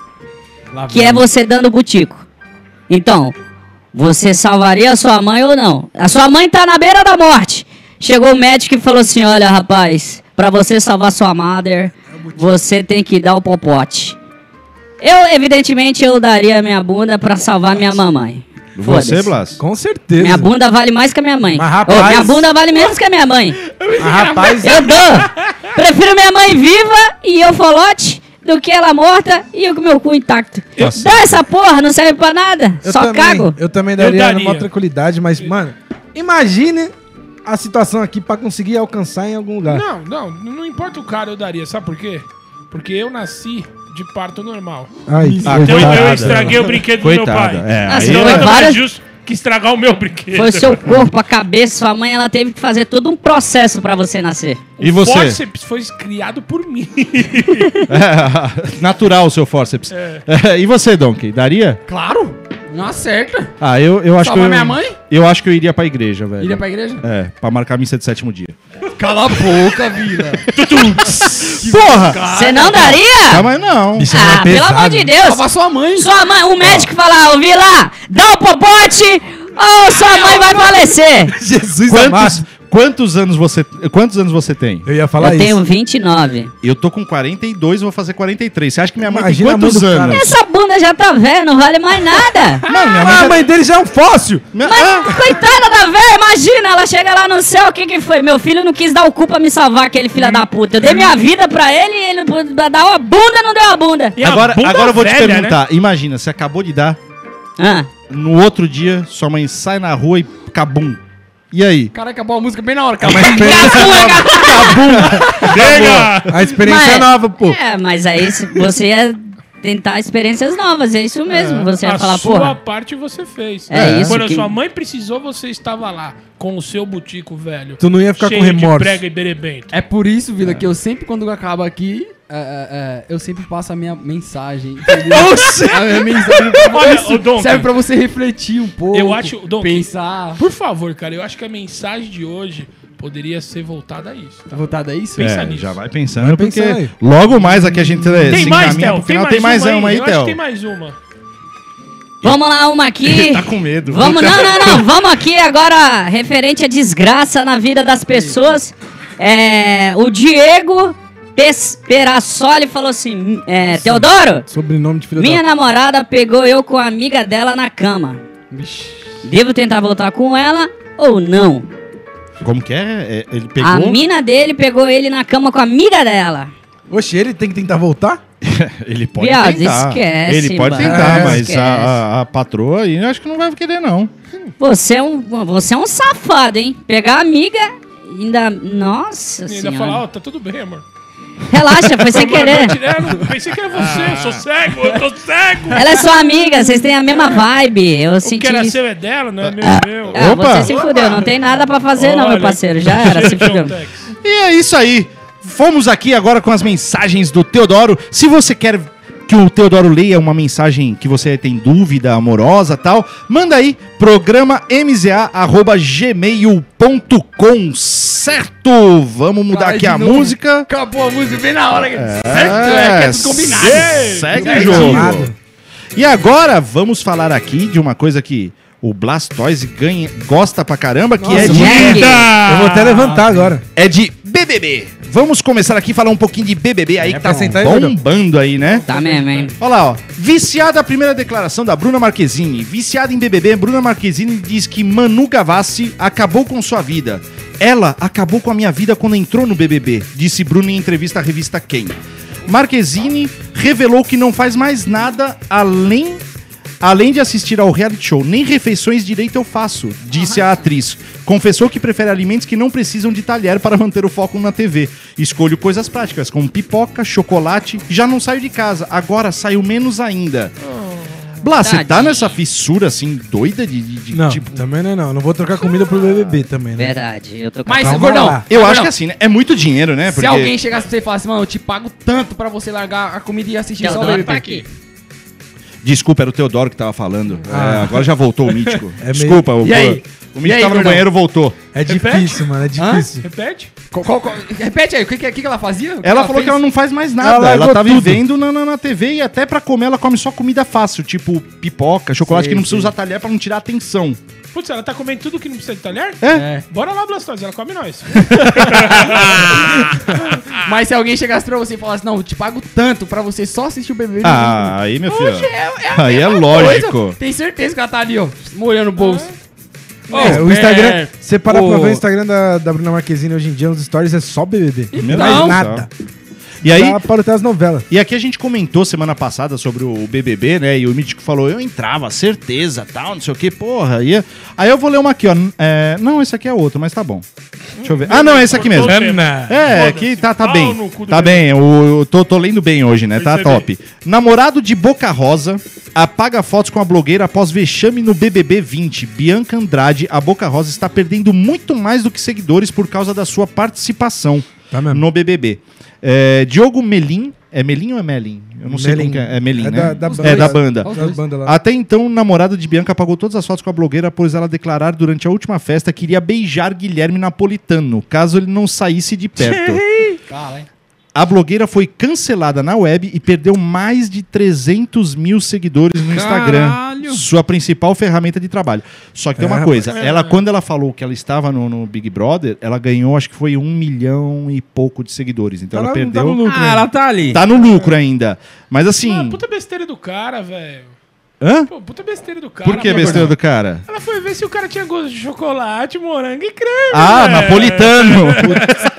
que é você dando butico. Então, você salvaria a sua mãe ou não? A sua mãe tá na beira da morte. Chegou o médico e falou assim: Olha, rapaz, pra você salvar sua mother, você tem que dar o popote. Eu, evidentemente, eu daria minha bunda pra salvar minha mamãe. Você. Blas? Com certeza. Minha bunda vale mais que a minha mãe. Mas, rapaz- Ô, minha bunda vale menos que a minha mãe. Ah, rapaz, Eu dou. Prefiro minha mãe viva e eu folote do que ela morta e eu com meu cu intacto. Nossa. Dá essa porra, não serve pra nada. eu Só também, cago. Eu também daria, daria. numa tranquilidade, mas, mano, imagine a situação aqui pra conseguir alcançar em algum lugar. Não, não, não importa o cara, eu daria. Sabe por quê? Porque eu nasci de parto normal. Ai, Ah, Então Coitada. eu estraguei o brinquedo do meu Coitada. pai. É, Ah, aí Então nada várias- mais justo que estragar o meu brinquedo. Foi o seu corpo, a cabeça, sua mãe, ela teve que fazer todo um processo pra você nascer. E O você? fórceps foi criado por mim. [laughs] É, [laughs] natural o seu fórceps. É, e você, Donkey? Daria? Claro! Não acerta. Ah, eu, eu acho que. Eu, minha mãe? Eu acho que eu iria pra igreja, velho. Iria pra igreja? É, pra marcar a missa de sétimo dia. Cala a boca, vida. [laughs] Porra! Você não daria? Calma aí, não. Isso é Ah, mais pelo pesado. amor de Deus. Salvar sua mãe. Sua mãe, o médico fala, ô Vila, dá o popote ou sua mãe vai falecer. [laughs] Jesus Quantos, amado. Quantos anos você quantos anos você tem? Eu ia falar Eu isso. tenho 29. Eu tô com 42, vou fazer 43. Você acha que minha mãe Imagina a tem quantos do cara. anos? Essa bunda já tá velha, não vale mais nada. [laughs] Mano, minha Ah, mãe a já- mãe dele já é um fóssil. Mas ah, coitada da velha, imagina, ela chega lá no céu, o que que foi? Meu filho não quis dar o cu pra me salvar, aquele filho da puta. Eu dei minha vida pra ele e ele não- dá uma bunda, não deu uma bunda. E a agora, bunda agora eu vou te velha, né? perguntar. Imagina, você acabou de dar, Ah, no outro dia, sua mãe sai na rua e cabum. E aí? Cara, acabou a música bem na hora. É uma [laughs] Acabou. experiência, Chega! a experiência Mas- é nova, pô. é, mas aí você ia tentar experiências novas, é isso mesmo. Você ia a falar, sua porra, parte você fez. É isso Quando que- a sua mãe precisou, você estava lá com o seu butico velho. Tu não ia ficar com remorso. de prega e berebento. É por isso, Vila, que eu sempre, quando acaba aqui, é, é, é, eu sempre passo a minha mensagem. [laughs] entendeu? a minha mensagem pra Olha, Donkey. serve pra você refletir um pouco. Eu acho, Donkey, Pensar. Por favor, cara, eu acho que a mensagem de hoje poderia ser voltada a isso. Tá voltado a isso? Pensa É, nisso. já vai pensando, Vai porque pensar aí. logo mais aqui a gente Tem se mais, encaminha Theo? pro final. Tem Tem mais mais uma aí, acho que Theo. tem mais uma. vamos lá, uma aqui. [laughs] Tá com medo. Vamos, não, não, não. [laughs] Vamos aqui agora, referente à desgraça na vida das pessoas. É, o Diego Perassoli falou assim: é, Teodoro, Sobrenome de filho minha da... namorada pegou eu com a amiga dela na cama. Devo tentar voltar com ela ou não? Como que é? É, Ele A pegou. mina dele pegou ele na cama com a amiga dela. Oxe, ele tem que tentar voltar? [laughs] Ele pode Viado, tentar. esquece, Ele pode mano. tentar, É, mas a, a, a patroa aí eu acho que não vai querer, não. Você é um, você é um safado, hein? Pegar a amiga ainda. Nossa E ainda senhora. falar, ó, tá tudo bem, amor. Relaxa, foi sem querer. eu não- pensei que era você, eu sou cego, eu tô cego. Ela é sua amiga, vocês têm a mesma vibe. Eu O senti que era seu é dela, não é meu, meu. Ah, Opa! você se fudeu, não tem nada pra fazer não, meu Olha, parceiro. Já era, se fudeu. E é isso aí. Fomos aqui agora com as mensagens do Teodoro. Se você quer que o Teodoro leia uma mensagem que você tem dúvida amorosa tal, manda aí programa mza@gmail.com, certo? Vamos mudar Vai aqui a novo. música. Acabou a música bem na hora. certo? É, É, que é tudo combinado. segue o jogo. E agora vamos falar aqui de uma coisa que o Blastoise ganha, gosta pra caramba, que é de. Eu vou até levantar agora. é de BBB. Vamos começar aqui a falar um pouquinho de BBB aí que tá bombando aí, né? Tá mesmo, hein? Olha lá, ó. Viciada a primeira declaração da Bruna Marquezine. Viciada em BBB, Bruna Marquezine diz que Manu Gavassi acabou com sua vida. Ela acabou com a minha vida quando entrou no BBB, disse Bruna em entrevista à revista Quem. Marquezine revelou que não faz mais nada além além de assistir ao reality show. Nem refeições direito eu faço, disse a atriz. Confessou que prefere alimentos que não precisam de talher para manter o foco na TV. Escolho coisas práticas, como pipoca, chocolate. Já não saio de casa, agora saio menos ainda. Blá, você tá Tadinho. nessa fissura assim, doida de, de- de, Não, tipo. também não é não. Não vou trocar comida pro BBB também, né? Verdade, eu tô com Mas, Calma gordão, lá. Eu acho que assim, né? É muito dinheiro, né? Se alguém chegasse pra você e falasse, mano, eu te pago tanto pra você largar a comida e assistir só o BBB. tá aqui. Desculpa, era o Teodoro que tava falando. Ah. É, agora já voltou o [laughs] mítico. É meio- Desculpa, o, E aí? o E mítico aí, tava no gordão? banheiro voltou. É Repete? difícil, mano. É difícil. Repete? Qual- qual- qual- repete aí, o que, que, que ela fazia? Que Ela falou fez? que ela não faz mais Ela nada. Ela, largou tá tudo. vivendo na, na, na TV e até pra comer ela come só comida fácil, tipo pipoca, chocolate Sei, que não precisa sei. usar talher pra não tirar a atenção. Putz, ela tá comendo tudo que não precisa de talher? É? É. Bora lá, Blastoise, ela come nós. [laughs] Mas se alguém chegasse pra você e falasse, não, eu te pago tanto pra você só assistir o BBB. Ah, aí, meu filho. Hoje é, é a Aí é mesma lógico. coisa. Tem certeza que ela tá ali, ó, molhando o bolso. É, o Instagram, É. você parar pra ver o Instagram da, da Bruna Marquezine hoje em dia, nos stories é só BBB. Meu Mais Deus do nada. E aí, Tá para até as novelas. E aqui a gente comentou semana passada sobre o BBB, né? E o Mítico falou, eu entrava, certeza, tal, não sei o que, porra. Ia... Aí eu vou ler uma aqui, ó. É, Não, esse aqui é outro, mas tá bom. Deixa eu ver. Ah, não, é esse aqui mesmo. É, Foda-se. aqui tá, tá bem. Tá bem, eu tô, tô lendo bem hoje, né? Tá top. Namorado de Boca Rosa apaga fotos com a blogueira após vexame no BBB 20. Bianca Andrade, a Boca Rosa está perdendo muito mais do que seguidores por causa da sua participação Tá mesmo. no BBB. É, Diogo Melim, é Melim ou é Melim? Eu não sei como é. É Melim, É né? da- da é banda. da banda. Bandas lá. Até então, o namorado de Bianca apagou todas as fotos com a blogueira, pois ela declarar durante a última festa que iria beijar Guilherme Napolitano, caso ele não saísse de perto. A blogueira foi cancelada na web e perdeu mais de 300 mil seguidores no Instagram. Caralho. Sua principal ferramenta de trabalho. Só que tem uma É, coisa, ela quando ela falou que ela estava no, no Big Brother, ela ganhou acho que foi um milhão e pouco de seguidores. Então ela lá- perdeu. tá no lucro, Ah, ela tá ali. Tá no lucro ainda. Mas assim. Ah, puta besteira do cara, velho. Hã? Pô, puta besteira do cara. Por que besteira do cara? Ela foi ver se o cara tinha gosto de chocolate, morango e creme. Ah, velho. napolitano!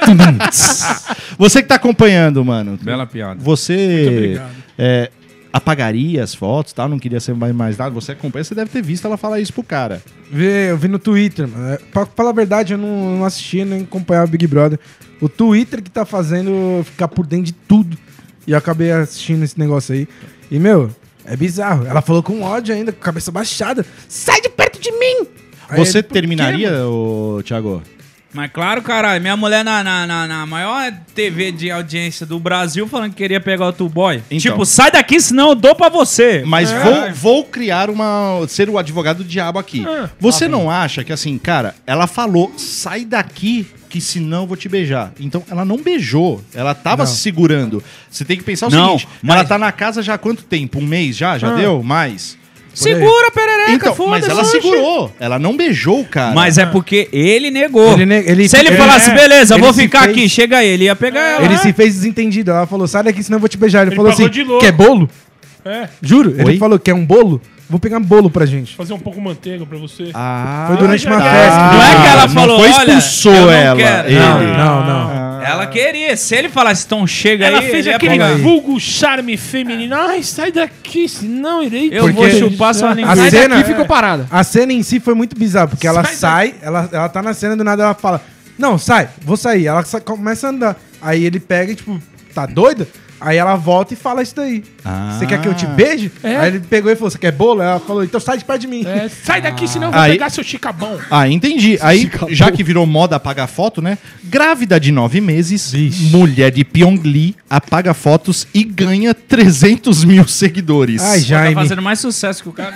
[laughs] Você que tá acompanhando, mano. Bela piada. Você obrigado. é, apagaria as fotos, tal, não queria ser mais, mais nada. Você acompanha, você deve ter visto ela falar isso pro cara. Vê, eu vi no Twitter, mano. É, Pra falar a verdade, eu não, não assisti nem acompanhava o Big Brother. O Twitter que tá fazendo ficar por dentro de tudo. E eu acabei assistindo esse negócio aí. E, meu, é bizarro. Ela falou com ódio ainda, com a cabeça baixada. Sai de perto de mim! Aí Você ele, "Por quê, terminaria, ô, Thiago? Mas claro, caralho, minha mulher na, na, na, na maior TV de audiência do Brasil falando que queria pegar o tu boy. Então. Tipo, sai daqui, senão eu dou pra você. Mas É. vou, vou criar uma. ser o advogado do diabo aqui. Ah, Você não acha que assim, cara, ela falou, sai daqui, que senão eu vou te beijar. Então ela não beijou. Ela tava Não. se segurando. Você tem que pensar o Não, seguinte: mas- ela tá na casa já há quanto tempo? Um mês já? Já Ah. deu? Mais? Segura, perereca, Então, foda-se. mas ela oxe. segurou. Ela não beijou o cara. Mas é porque ele negou. Ele ne- ele- Se ele, ele- falasse, é, beleza, vou se ficar fez- aqui, chega ele, ia pegar ela. Ele se fez desentendido. Ela falou, sai daqui, senão eu vou te beijar. Ele, Ele falou assim, de louco. quer bolo? É, Juro. Oi? Ele falou, quer um bolo? Vou pegar um bolo pra gente. fazer um pouco manteiga pra você. Ah, Foi durante uma tá. festa. Não é que ela não falou, foi olha, expulsou eu não ela. quero. ele. Não, não, não. Ela queria. Se ele falasse, então chega Ela aí, fez ele ia aquele vulgo charme feminino. Ai, sai daqui, senão irei... Eu vou Porque- chupar sua A cena- e ficou parada. A cena em si foi muito bizarra, porque ela Sai sai, ela, ela tá na cena do nada ela fala: Não, sai, vou sair. Ela começa a andar. Aí ele pega e, tipo, tá doida? Aí ela volta e fala isso daí. Ah. Você quer que eu te beije? É. Aí ele pegou e falou: Você quer bolo? Ela falou: Então sai de perto de mim. É, sai daqui, senão eu vou Aí- pegar seu chicabão. Ah, entendi. Aí, já que virou moda apagar foto, né? Grávida de nove meses, mulher de Pyongyi apaga fotos e ganha 300 mil seguidores. Ai, Tá Jaime. fazendo mais sucesso que o cara.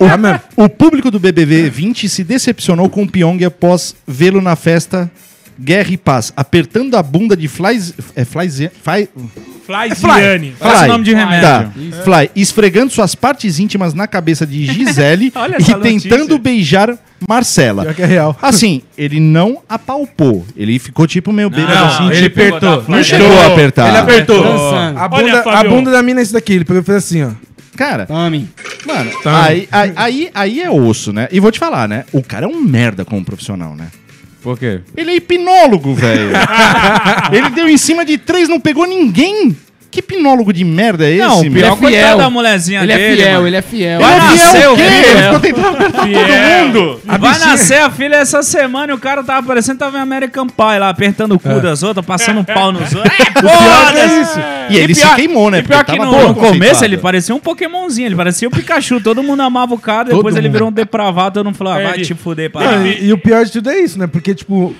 Ah, [laughs] mesmo. O público do BBB 20 se decepcionou com o Pyong após vê-lo na festa Guerra e Paz, apertando a bunda de Fly... É Fly... Fly... Flyziane. Parece nome de remédio. Tá. Fly, esfregando suas partes íntimas na cabeça de [laughs] Gisele e tentando notícia. beijar Marcela. Pior que é real. Assim, ele não apalpou. Ele ficou tipo meio bêbado Não, assim. ele tipo, apertou. não chegou a apertar. Ele apertou. Dançando. A Olha, bunda, a bunda da mina é esse daqui. Ele pegou e fez assim, ó. Cara, Tome. mano, Tá. aí, aí, aí, aí é osso, né? E vou te falar, né? O cara é um merda como profissional, né? Por quê? Ele é hipnólogo, velho. [laughs] ele deu em cima de três, não pegou ninguém. Que hipnólogo de merda é esse, Não, o pior Ele é fiel. da mulherzinha Ele é dele, fiel, mano. ele é fiel. Vai Ele é nascer fiel o o quê? Ele ficou tentando apertar todo mundo. Vai nascer a filha essa semana e o cara tava parecendo que tava em American Pie lá, apertando o cu das outras, passando um pau nos [laughs] outros. É, porra, é isso. E ele se queimou, né? E pior que no, no começo ele parecia um Pokémonzinho, ele parecia o Pikachu. Todo mundo amava o cara, depois Todo ele mundo. virou um depravado, todo mundo falou, ah, É, vai ele- te fuder, Não, para. e, e o pior de tudo é isso, né? Porque, tipo,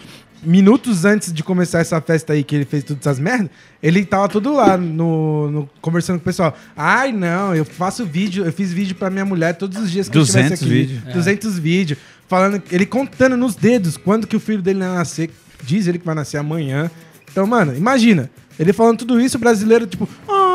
minutos antes de começar essa festa aí, que ele fez todas essas merdas, ele tava todo lá no, no- conversando com o pessoal. Ai, não, eu faço vídeo, eu fiz vídeo pra minha mulher todos os dias que eu 200 estivesse aqui. vídeos. 200 vídeos. Falando, ele contando nos dedos quando que o filho dele vai nascer. Diz ele que vai nascer amanhã. Então, mano, imagina. Ele falando tudo isso, o brasileiro, tipo,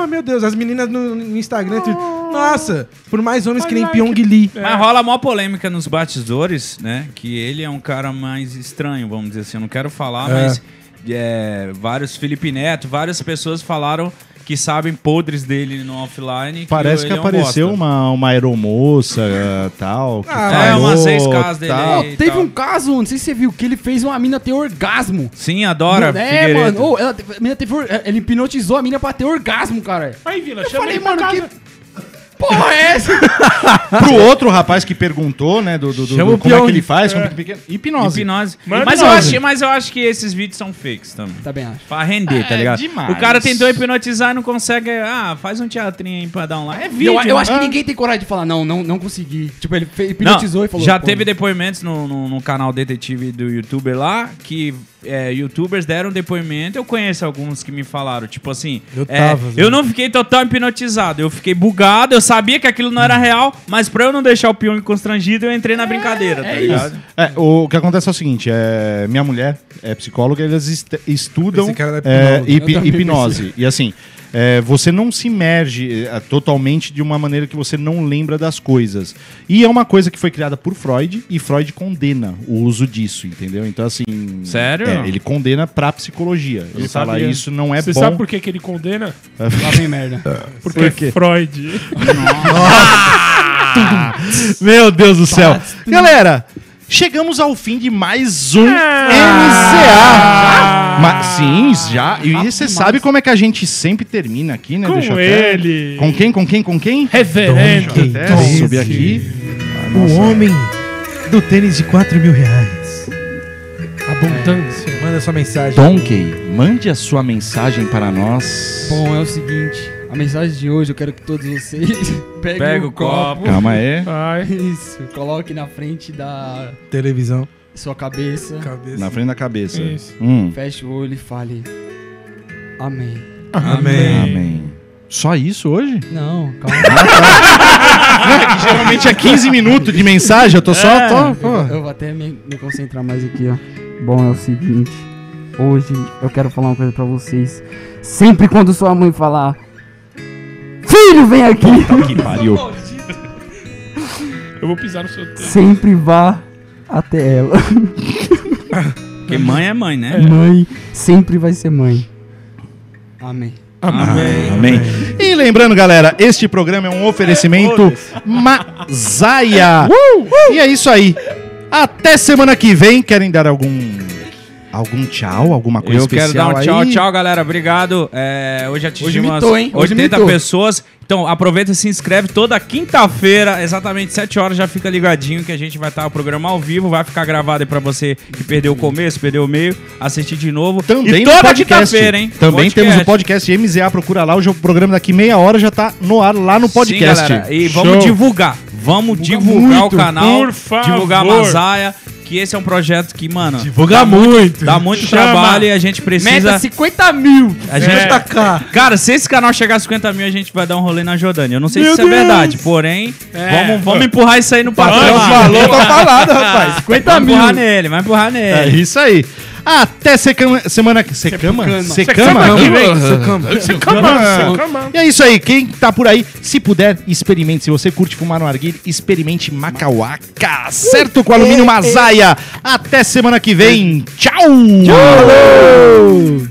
oh meu Deus, as meninas no, no Instagram, tudo, nossa, por mais homens que nem Pyong Lee. Mas rola mó polêmica nos batidores, né? Que ele é um cara mais estranho, vamos dizer assim. Eu não quero falar, É. mas é, vários Felipe Neto, várias pessoas falaram que sabem podres dele no offline. Parece que ele é um apareceu uma, uma aeromoça uh, tal. que Ah, É, falou, umas ex-casas dele tal. aí. Teve tal. um caso, não sei se você viu, que ele fez uma mina ter orgasmo. Sim, adora. é, Figueiredo. mano. Ô, ela, a mina teve, or- ele hipnotizou a mina pra ter orgasmo, cara. Aí, Vila, Eu chama falei, ele pra mano, que. Porra é essa? [laughs] Pro outro rapaz que perguntou, né, do, do, do- Chama do o como é que ele faz, como que pequeno- hipnose. Hipnose. Manda Mas eu, hipnose. acho, mas eu acho que esses vídeos são fakes também. Também acho. Pra render, tá É, ligado? demais. O cara tentou hipnotizar e não consegue. Ah, faz um teatrinho aí pra dar um like. É vídeo. eu, eu acho que Ah. ninguém tem coragem de falar, não, não, não consegui. Tipo, ele fe- Não, hipnotizou e falou. já pô, teve depoimentos no, no, no canal detetive do youtuber lá que é, youtubers deram depoimento. Eu conheço alguns que me falaram, tipo assim, Eu é, tava, eu não fiquei total hipnotizado, eu fiquei bugado, eu sabia que aquilo não era real, mas pra eu não deixar o Pyong constrangido, eu entrei na brincadeira, tá ligado? É, o que acontece é o seguinte, é, minha mulher é psicóloga, eles est- estudam é, Eu também hipnose. E assim, é, você não se imerge é, totalmente de uma maneira que você não lembra das coisas. E é uma coisa que foi criada por Freud e Freud condena o uso disso, entendeu? Então assim... Sério? é, ele condena pra psicologia. Ele fala sabia. isso não é Você bom. sabe por que, que ele condena? [laughs] Lá vem merda. Porque Por quê? é Freud. [laughs] Meu Deus do céu. Galera, chegamos ao fim de mais um MCA. Ma- sim, já. E você sabe como é que a gente sempre termina aqui, né? Com Deixa eu até- ele. Com quem, com quem, com quem? Reverendo. Deixa eu até Donkey. subir aqui. O homem do tênis de 4 mil reais. Abundância. Manda sua mensagem. Donkey, mande a sua mensagem para nós. Bom, é o seguinte. A mensagem de hoje eu quero que todos vocês [laughs] peguem Pega o o copo. Calma aí. Ai. Isso. Coloque na frente da Televisão. sua cabeça. Cabeça. Na frente da cabeça. Isso. Hum. Feche o olho e fale. Amém. Amém. Amém. Só isso hoje? Não, calma. Geralmente é 15 minutos de mensagem, eu tô só. É. tô- Eu, pô. vou- eu vou até me, me concentrar mais aqui, ó. Bom, é o seguinte. Hoje eu quero falar uma coisa pra vocês. Sempre quando sua mãe falar. Filho, vem aqui! Que pariu. Eu vou pisar no seu tempo. Sempre vá até ela. Porque mãe é mãe, né? Mãe sempre vai ser mãe. Amém. Amém. Amém. E lembrando, galera, este programa é um oferecimento Mazaia. E é isso aí. Até semana que vem. Querem dar algum algum tchau, alguma coisa Eu quero dar especial um tchau, aí? tchau, galera. Obrigado. É, hoje atingimos Hoje mitou, hein? Hoje 80 mitou. pessoas. Então, aproveita e se inscreve toda quinta-feira, exatamente 7 horas, já fica ligadinho que a gente vai estar o programa ao vivo, vai ficar gravado aí pra você que perdeu o começo, perdeu o meio, assistir de novo. Também e toda quinta-feira, hein? Também Podcast. temos o podcast MZA, procura lá. Hoje o programa daqui meia hora já tá no ar lá no podcast. Sim, galera. E vamos Show. divulgar. Vamos divulgar muito, o canal. por favor. Divulgar a Mazaia. Que esse é um projeto que, mano, Divulga muito. dá muito Chama. trabalho e a gente precisa. Meta 50 mil! A gente É. tá Cara, se esse canal chegar a 50 mil, a gente vai dar um rolê na Jordânia. Eu não sei Meu se isso Deus. é verdade, porém, É. vamos, vamos empurrar isso aí no patrão. Vamos, [laughs] lá. Falou, tá falado, rapaz. 50 vai empurrar nele, vai empurrar É nele. isso aí. Até secama, semana que secama, secama, Secama. Secama, secama. E é isso aí, quem tá por aí, se puder, experimente. Se você curte fumar no arguilho, experimente Macauaca, certo? Com alumínio Mazaia. Até semana que vem. Tchau! Falou!